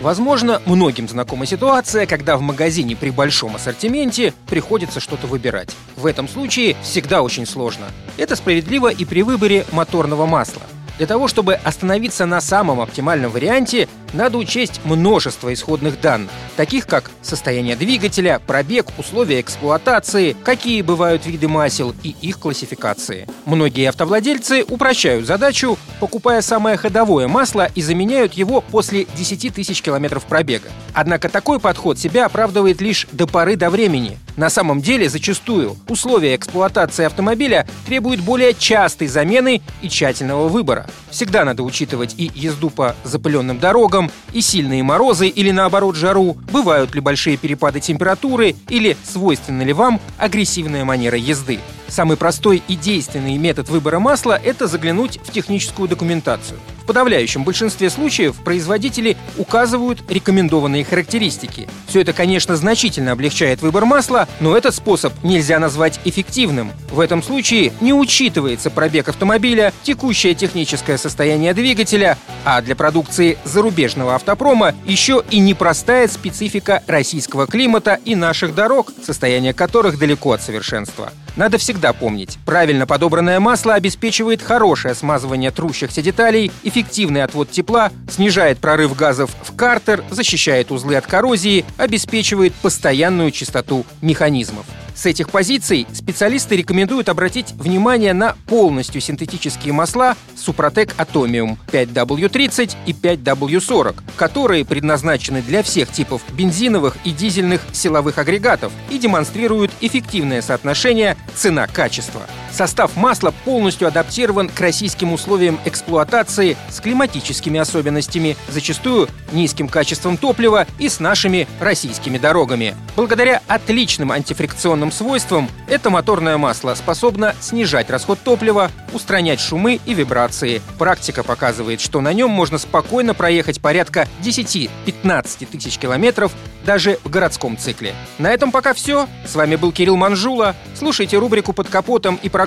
Возможно, многим знакома ситуация, когда в магазине при большом ассортименте приходится что-то выбирать. В этом случае всегда очень сложно. Это справедливо и при выборе моторного масла. Для того, чтобы остановиться на самом оптимальном варианте, надо учесть множество исходных данных, таких как состояние двигателя, пробег, условия эксплуатации, какие бывают виды масел и их классификации. Многие автовладельцы упрощают задачу, покупая самое ходовое масло и заменяют его после 10 тысяч километров пробега. Однако такой подход себя оправдывает лишь до поры до времени. На самом деле, зачастую, условия эксплуатации автомобиля требуют более частой замены и тщательного выбора. Всегда надо учитывать и езду по запыленным дорогам, и сильные морозы или наоборот жару, бывают ли большие перепады температуры или свойственна ли вам агрессивная манера езды. Самый простой и действенный метод выбора масла – это заглянуть в техническую документацию. В подавляющем большинстве случаев производители указывают рекомендованные характеристики. Все это, конечно, значительно облегчает выбор масла, но этот способ нельзя назвать эффективным. В этом случае не учитывается пробег автомобиля, текущее техническое состояние двигателя, а для продукции зарубежного автопрома еще и непростая специфика российского климата и наших дорог, состояние которых далеко от совершенства. Надо всегда помнить, правильно подобранное масло обеспечивает хорошее смазывание трущихся деталей, эффективный отвод тепла, снижает прорыв газов в картер, защищает узлы от коррозии, обеспечивает постоянную чистоту механизмов. С этих позиций специалисты рекомендуют обратить внимание на полностью синтетические масла Супротек Atomium 5W30 и 5W40, которые предназначены для всех типов бензиновых и дизельных силовых агрегатов и демонстрируют эффективное соотношение цена-качество. Состав масла полностью адаптирован к российским условиям эксплуатации с климатическими особенностями, зачастую низким качеством топлива и с нашими российскими дорогами. Благодаря отличным антифрикционным свойствам это моторное масло способно снижать расход топлива, устранять шумы и вибрации. Практика показывает, что на нем можно спокойно проехать порядка 10-15 тысяч километров даже в городском цикле. На этом пока все. С вами был Кирилл Манжула. Слушайте рубрику «Под капотом» и